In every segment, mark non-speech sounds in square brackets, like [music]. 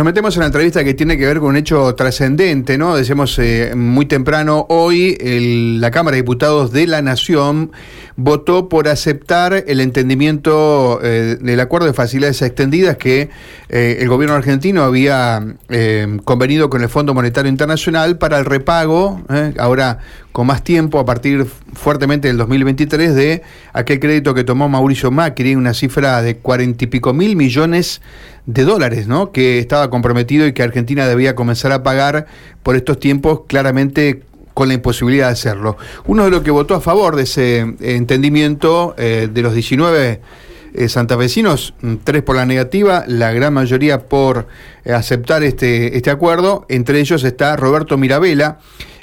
Nos metemos en la entrevista que tiene que ver con un hecho trascendente, ¿no? Decíamos eh, muy temprano, hoy la Cámara de Diputados de la Nación votó por aceptar el entendimiento eh, del acuerdo de facilidades extendidas que eh, el gobierno argentino había convenido con el Fondo Monetario Internacional para el repago, ahora con más tiempo, a partir fuertemente del 2023, de aquel crédito que tomó Mauricio Macri, una cifra de cuarenta y pico mil millones de dólares, ¿no? Que estaba comprometido y que Argentina debía comenzar a pagar por estos tiempos, claramente con la imposibilidad de hacerlo. Uno de los que votó a favor de ese eh, entendimiento, eh, de los 19 eh, santafesinos, mm, tres por la negativa, la gran mayoría por eh, aceptar este, este acuerdo, entre ellos está Roberto Mirabella,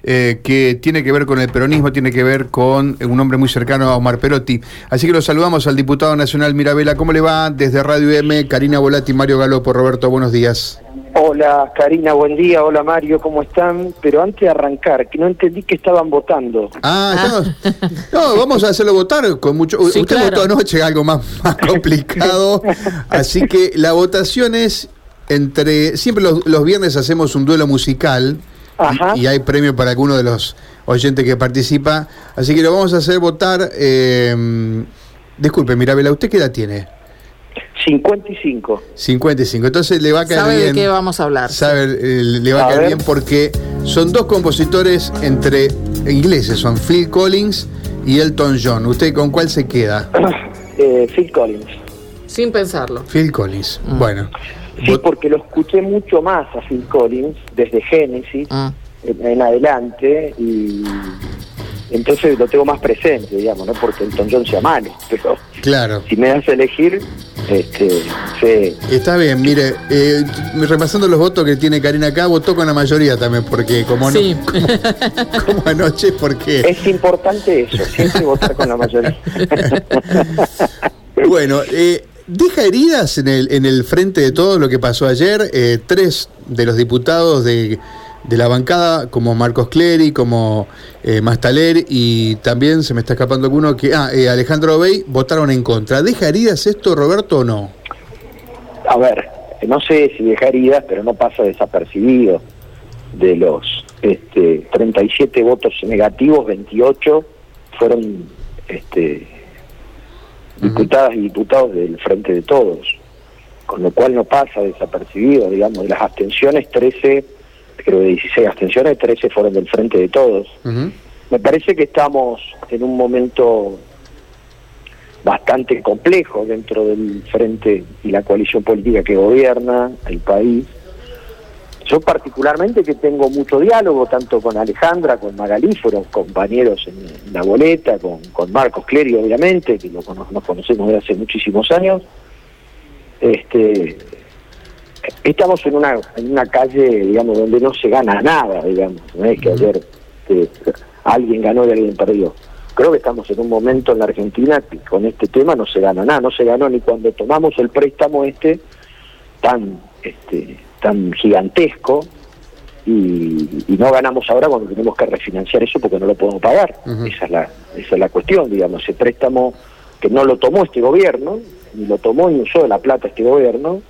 eh, que tiene que ver con el peronismo, tiene que ver con un hombre muy cercano a Omar Perotti. Así que lo saludamos al diputado nacional Mirabella. ¿Cómo le va? Desde Radio M, Karina Volati, Mario Galopo. Roberto, buenos días. Hola Karina, buen día. Hola Mario, ¿cómo están? Pero antes de arrancar, que no entendí que estaban votando. Ah, estamos- no, vamos a hacerlo votar con mucho. Sí, Usted claro. votó anoche algo más, [laughs] más complicado. Así que la votación es entre. Siempre los, los viernes hacemos un duelo musical. Y- Ajá. Y, hay premio para alguno de los oyentes que participa. Así que lo vamos a hacer votar. eh, disculpe, Mirabela, ¿usted qué edad tiene? 55. 55. Entonces le va a caer ¿Sabe bien. de qué vamos a hablar? Sabe, eh, le va a, A caer ver. bien porque son dos compositores entre ingleses, son Phil Collins y Elton John. ¿Usted con cuál se queda? Eh, Phil Collins. Sin pensarlo. Phil Collins. Mm. Bueno. Sí, porque lo escuché mucho más a Phil Collins desde Genesis Ah. en, en adelante y entonces lo tengo más presente, digamos, no porque Elton John sea malo, [laughs] pero Claro. si me das a elegir, este, sí. Está bien, mire, eh, repasando los votos que tiene Karina acá, votó con la mayoría también, porque como, no- Sí. [laughs] como anoche, porque... Es importante eso, siempre votar con la mayoría. [laughs] Bueno, eh, deja heridas en el, en el frente de todo lo que pasó ayer. Eh, tres de los diputados de, de la bancada, como Marcos Clery, como eh, Mastaler y también se me está escapando alguno que. Ah, eh, Alejandro Bey, votaron en contra. ¿Deja heridas esto, Roberto, o no? A ver, no sé si deja heridas, pero no pasa desapercibido. De los este, 37 votos negativos, 28 fueron este, diputadas y diputados del Frente de Todos, con lo cual no pasa desapercibido, digamos, de las abstenciones, 13, creo de 16 abstenciones, 13 fueron del Frente de Todos. Me parece que estamos en un momento bastante complejo dentro del frente y la coalición política que gobierna el país. Yo particularmente que tengo mucho diálogo, tanto con Alejandra, con Magalí, fueron compañeros en, en la boleta, con, con Marcos Clery, obviamente, que lo nos conocemos desde hace muchísimos años. Este, estamos en una, en una calle, digamos, donde no se gana nada, digamos. No es que ayer este, alguien ganó y alguien perdió. Creo que estamos en un momento en la Argentina que con este tema no se gana nada. No se ganó ni cuando tomamos el préstamo este tan, este, tan gigantesco y, y no ganamos ahora cuando tenemos que refinanciar eso porque no lo podemos pagar. Esa, es la, esa es la cuestión, digamos. Ese préstamo que no lo tomó este gobierno, ni lo tomó ni usó la plata este gobierno,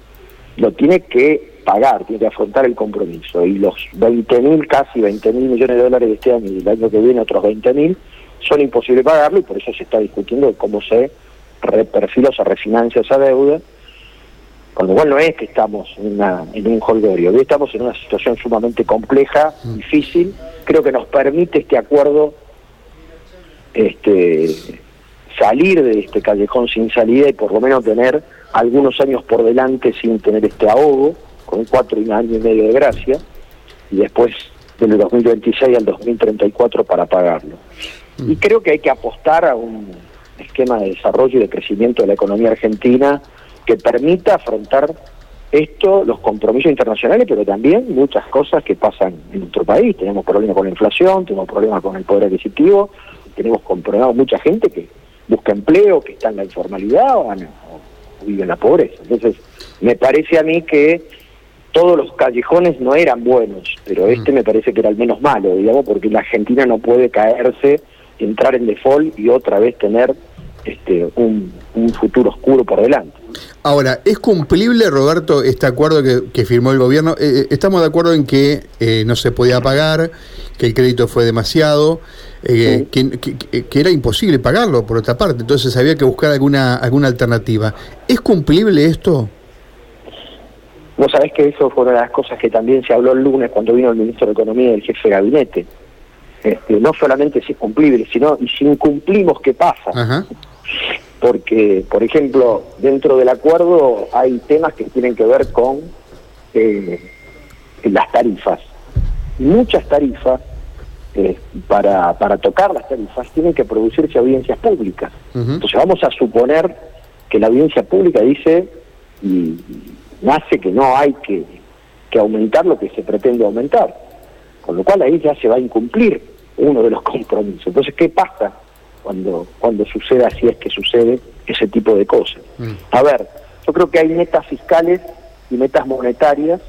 lo tiene que pagar, tiene que afrontar el compromiso. Y los 20 mil, casi 20 mil millones de dólares de este año y el año que viene otros 20 mil, son imposibles pagarlo y por eso se está discutiendo de cómo se reperfila o se refinancia esa deuda. Con lo cual no es que estamos en, una, en un holgorio, hoy estamos en una situación sumamente compleja, difícil. Creo que nos permite este acuerdo este, salir de este callejón sin salida y por lo menos tener algunos años por delante sin tener este ahogo, con cuatro y un año y medio de gracia, y después del 2026 al 2034 para pagarlo. Y creo que hay que apostar a un esquema de desarrollo y de crecimiento de la economía argentina que permita afrontar esto, los compromisos internacionales, pero también muchas cosas que pasan en nuestro país. Tenemos problemas con la inflación, tenemos problemas con el poder adquisitivo, tenemos comprobados mucha gente que busca empleo, que está en la informalidad o, o vive en la pobreza. Entonces, me parece a mí que todos los callejones no eran buenos, pero este me parece que era el menos malo, digamos, porque la Argentina no puede caerse, entrar en default y otra vez tener este, un, un futuro oscuro por delante. Ahora, ¿es cumplible, Roberto, este acuerdo que, que firmó el gobierno? Eh, eh, estamos de acuerdo en que eh, no se podía pagar, que el crédito fue demasiado, eh, Sí. que, que- que era imposible pagarlo, por otra parte, entonces había que buscar alguna, alguna alternativa. ¿Es cumplible esto? Vos sabés que eso fue una de las cosas que también se habló el lunes cuando vino el ministro de Economía y el jefe de gabinete. Este, no solamente si es cumplible, sino y si incumplimos, ¿qué pasa? Ajá. Porque, por ejemplo, dentro del acuerdo hay temas que tienen que ver con eh, las tarifas. Muchas tarifas, eh, para, para tocar las tarifas, tienen que producirse audiencias públicas. Entonces vamos a suponer que la audiencia pública dice y nace que no hay que, que aumentar lo que se pretende aumentar. Con lo cual ahí ya se va a incumplir uno de los compromisos. Entonces, ¿qué pasa cuando, cuando suceda, si es que sucede, ese tipo de cosas? Mm. A ver, yo creo que hay metas fiscales y metas monetarias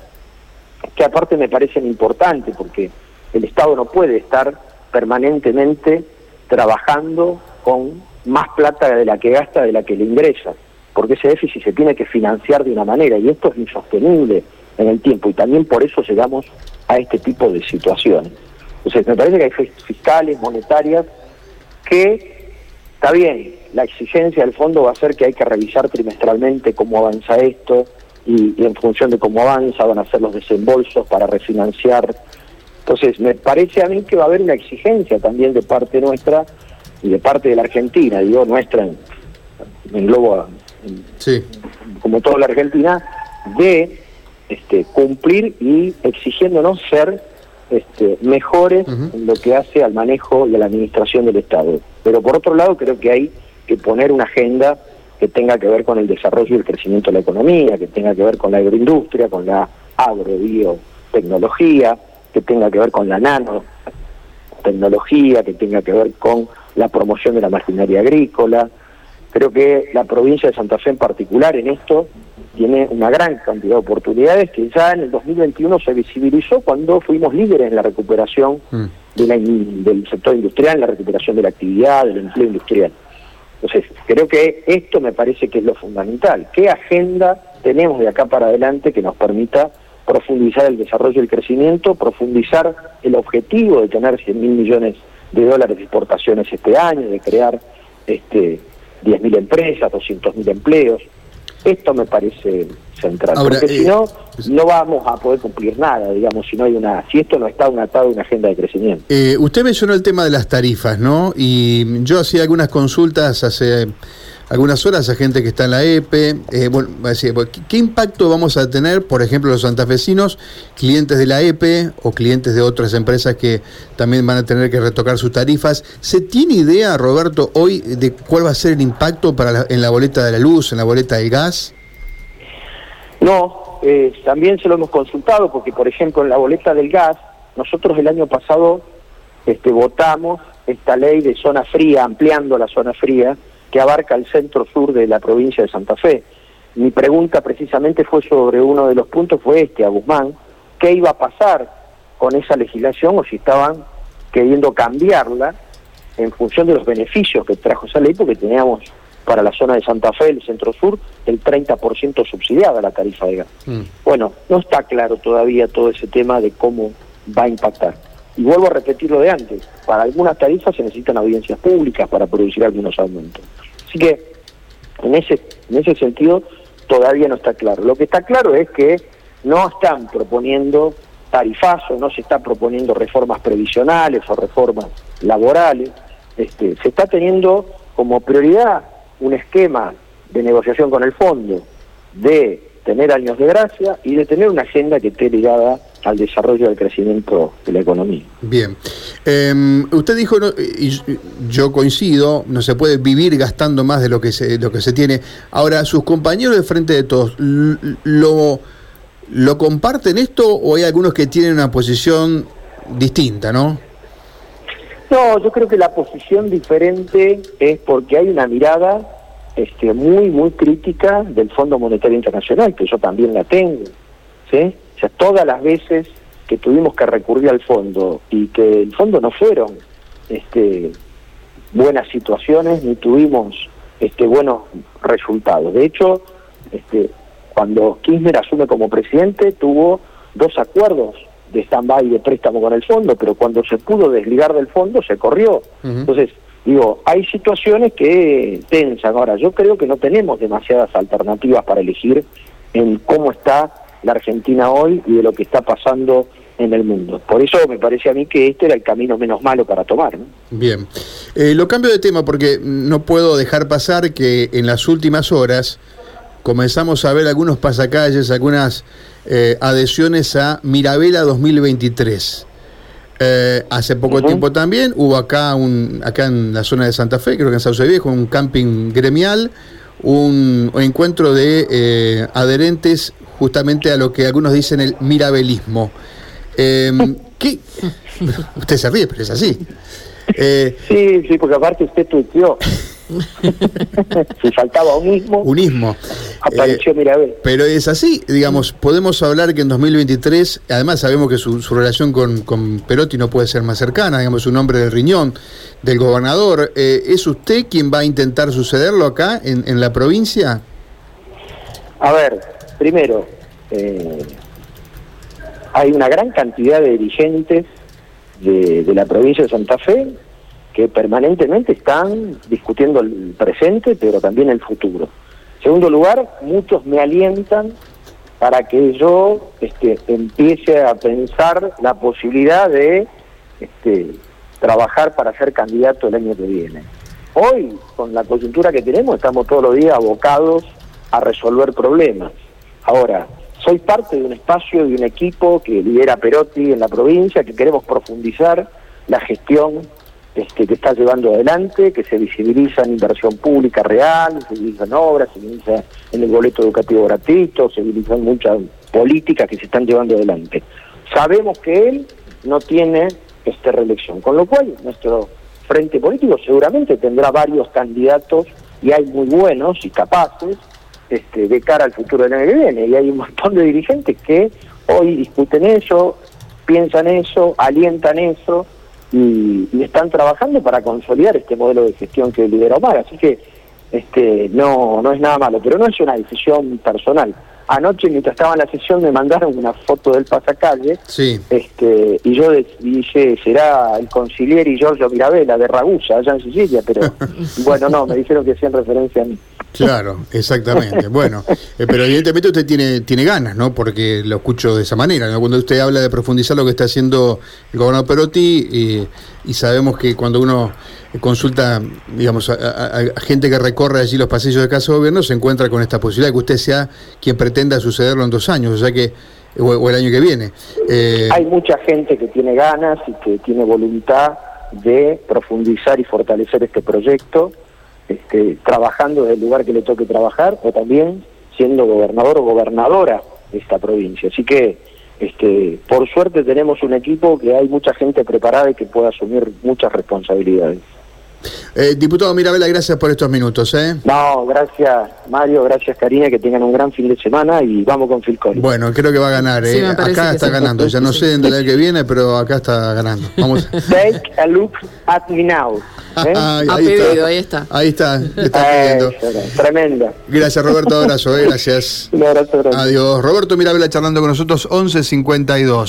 que aparte me parecen importantes porque el Estado no puede estar permanentemente trabajando con más plata de la que gasta de la que le ingresa, porque ese déficit se tiene que financiar de una manera y esto es insostenible en el tiempo y también por eso llegamos a este tipo de situaciones. Entonces me parece que hay fis- fiscales, monetarias, que está bien, la exigencia del fondo va a ser que hay que revisar trimestralmente cómo avanza esto y, y en función de cómo avanza van a hacer los desembolsos para refinanciar. Entonces me parece a mí que va a haber una exigencia también de parte nuestra y de parte de la Argentina, digo nuestra en, en globo en- Sí. como toda la Argentina, de este, cumplir y exigiéndonos ser este, mejores en lo que hace al manejo y a la administración del Estado. Pero por otro lado, creo que hay que poner una agenda que tenga que ver con el desarrollo y el crecimiento de la economía, que tenga que ver con la agroindustria, con la agrobiotecnología, que tenga que ver con la nanotecnología, que tenga que ver con la promoción de la maquinaria agrícola, Creo que la provincia de Santa Fe en particular en esto tiene una gran cantidad de oportunidades que ya en el 2021 se visibilizó cuando fuimos líderes en la recuperación Mm. de la in- del sector industrial, en la recuperación de la actividad, del empleo industrial. Entonces, creo que esto me parece que es lo fundamental. ¿Qué agenda tenemos de acá para adelante que nos permita profundizar el desarrollo y el crecimiento, profundizar el objetivo de tener 100 mil millones de dólares de exportaciones este año, de crear este 10.000 empresas, 200.000 empleos? Esto me parece central, Ahora, porque si eh, no, no vamos a poder cumplir nada, digamos, si no hay una, si esto no está atado a una agenda de crecimiento. Eh, usted mencionó el tema de las tarifas, ¿no? Y yo hacía algunas consultas hace algunas horas a gente que está en la EPE. eh, bueno, va a decir, bueno, ¿qué, qué impacto vamos a tener, por ejemplo, los santafesinos, clientes de la EPE o clientes de otras empresas que también van a tener que retocar sus tarifas? ¿Se tiene idea, Roberto, hoy de cuál va a ser el impacto para la- en la boleta de la luz, en la boleta del gas? No, eh, también se lo hemos consultado porque, por ejemplo, en la boleta del gas, nosotros el año pasado este, votamos esta ley de zona fría, ampliando la zona fría, que abarca el centro-sur de la provincia de Santa Fe. Mi pregunta precisamente fue sobre uno de los puntos, fue este, a Guzmán, ¿qué iba a pasar con esa legislación o si estaban queriendo cambiarla en función de los beneficios que trajo esa ley, porque teníamos para la zona de Santa Fe, el centro-sur, el 30% subsidiada la tarifa de gas. Mm. Bueno, no está claro todavía todo ese tema de cómo va a impactar. Y vuelvo a repetir lo de antes, para algunas tarifas se necesitan audiencias públicas para producir algunos aumentos. Así que en ese, en ese sentido todavía no está claro. Lo que está claro es que no están proponiendo tarifazos, no se está proponiendo reformas previsionales o reformas laborales, este, se está teniendo como prioridad un esquema de negociación con el fondo de tener años de gracia y de tener una agenda que esté ligada al desarrollo del crecimiento de la economía. Bien. Eh, usted dijo, no, y yo coincido, no se puede vivir gastando más de lo que se, lo que se tiene. Ahora, sus compañeros de frente de todos, ¿lo, ¿lo comparten esto o hay algunos que tienen una posición distinta, no? No, yo creo que la posición diferente es porque hay una mirada este, muy, muy crítica del Fondo Monetario Internacional, que yo también la tengo. ¿sí? O sea, todas las veces que tuvimos que recurrir al fondo y que el fondo no fueron este, buenas situaciones, ni tuvimos este, buenos resultados. De hecho, este, cuando Kirchner asume como presidente, tuvo dos acuerdos de stand-by de préstamo con el fondo, pero cuando se pudo desligar del fondo, se corrió. Entonces, digo, hay situaciones que tensan. Ahora, yo creo que no tenemos demasiadas alternativas para elegir en cómo está la Argentina hoy y de lo que está pasando en el mundo. Por eso me parece a mí que este era el camino menos malo para tomar. Bien. Eh, lo cambio de tema porque no puedo dejar pasar que en las últimas horas comenzamos a ver algunos pasacalles, algunas eh, adhesiones a Mirabela 2023. Eh, hace poco tiempo también hubo acá, un, acá en la zona de Santa Fe, creo que en Sauce Viejo, un camping gremial, un, encuentro de eh, adherentes justamente a lo que algunos dicen el mirabelismo. Em, ¿qué? [laughs] Usted se ríe, pero es así. sí, sí, porque aparte usted tuiteó. [laughs] si faltaba unismo. Unismo. Apareció eh, Pero es así, digamos, podemos hablar que en 2023, además sabemos que su, relación con, con, Perotti no puede ser más cercana, digamos, un hombre del riñón del gobernador. Eh, ¿Es usted quien va a intentar sucederlo acá en, en la provincia? A ver, primero, eh, hay una gran cantidad de dirigentes de, la provincia de Santa Fe que permanentemente están discutiendo el presente, pero también el futuro. Segundo lugar, muchos me alientan para que yo este, empiece a pensar la posibilidad de este, trabajar para ser candidato el año que viene. Hoy, con la coyuntura que tenemos, estamos todos los días abocados a resolver problemas. Ahora, soy parte de un espacio, de un equipo que lidera Perotti en la provincia, que queremos profundizar la gestión este, que está llevando adelante, que se visibiliza en inversión pública real, se visibiliza en obras, se visibiliza en el boleto educativo gratuito, se visibilizan muchas políticas que se están llevando adelante. Sabemos que él no tiene esta reelección, con lo cual nuestro frente político seguramente tendrá varios candidatos y hay muy buenos y capaces este, de cara al futuro del año que viene. Y hay un montón de dirigentes que hoy discuten eso, piensan eso, alientan eso y, están trabajando para consolidar este modelo de gestión que lidera Omar. Así que este, no, no es nada malo, pero no es una decisión personal. Anoche, mientras estaba en la sesión, me mandaron una foto del pasacalle sí. este, y yo dije, será el conciliere y Giorgio Mirabella de Ragusa, allá en Sicilia, pero [laughs] bueno, no, me dijeron que hacían referencia a mí. Claro, exactamente. [laughs] Bueno, eh, pero evidentemente usted tiene, tiene ganas, ¿no? Porque lo escucho de esa manera, ¿no? Cuando usted habla de profundizar lo que está haciendo el gobernador Perotti, y sabemos que cuando uno consulta, digamos, a, gente que recorre allí los pasillos de Casa de Gobierno, se encuentra con esta posibilidad de que usted sea quien pretenda sucederlo en dos años, o sea que o, el año que viene. Eh, Hay mucha gente que tiene ganas y que tiene voluntad de profundizar y fortalecer este proyecto este, trabajando desde el lugar que le toque trabajar o también siendo gobernador o gobernadora de esta provincia. Así que, este, por suerte tenemos un equipo que hay mucha gente preparada y que puede asumir muchas responsabilidades. Eh, diputado Mirabela, gracias por estos minutos. ¿eh? No, gracias Mario, gracias Karina, que tengan un gran fin de semana y vamos con Phil Collins. Bueno, creo que va a ganar. ¿eh? acá está ganando, ya no sé en el que viene, pero acá está ganando. Vamos. [laughs] Take a look at me now. ¿eh? [laughs] ahí, está. ahí está. Ahí está. Gracias Roberto, abrazo, ¿eh? gracias. [laughs] Un abrazo Adiós. Roberto Mirabela charlando con nosotros, 11.52.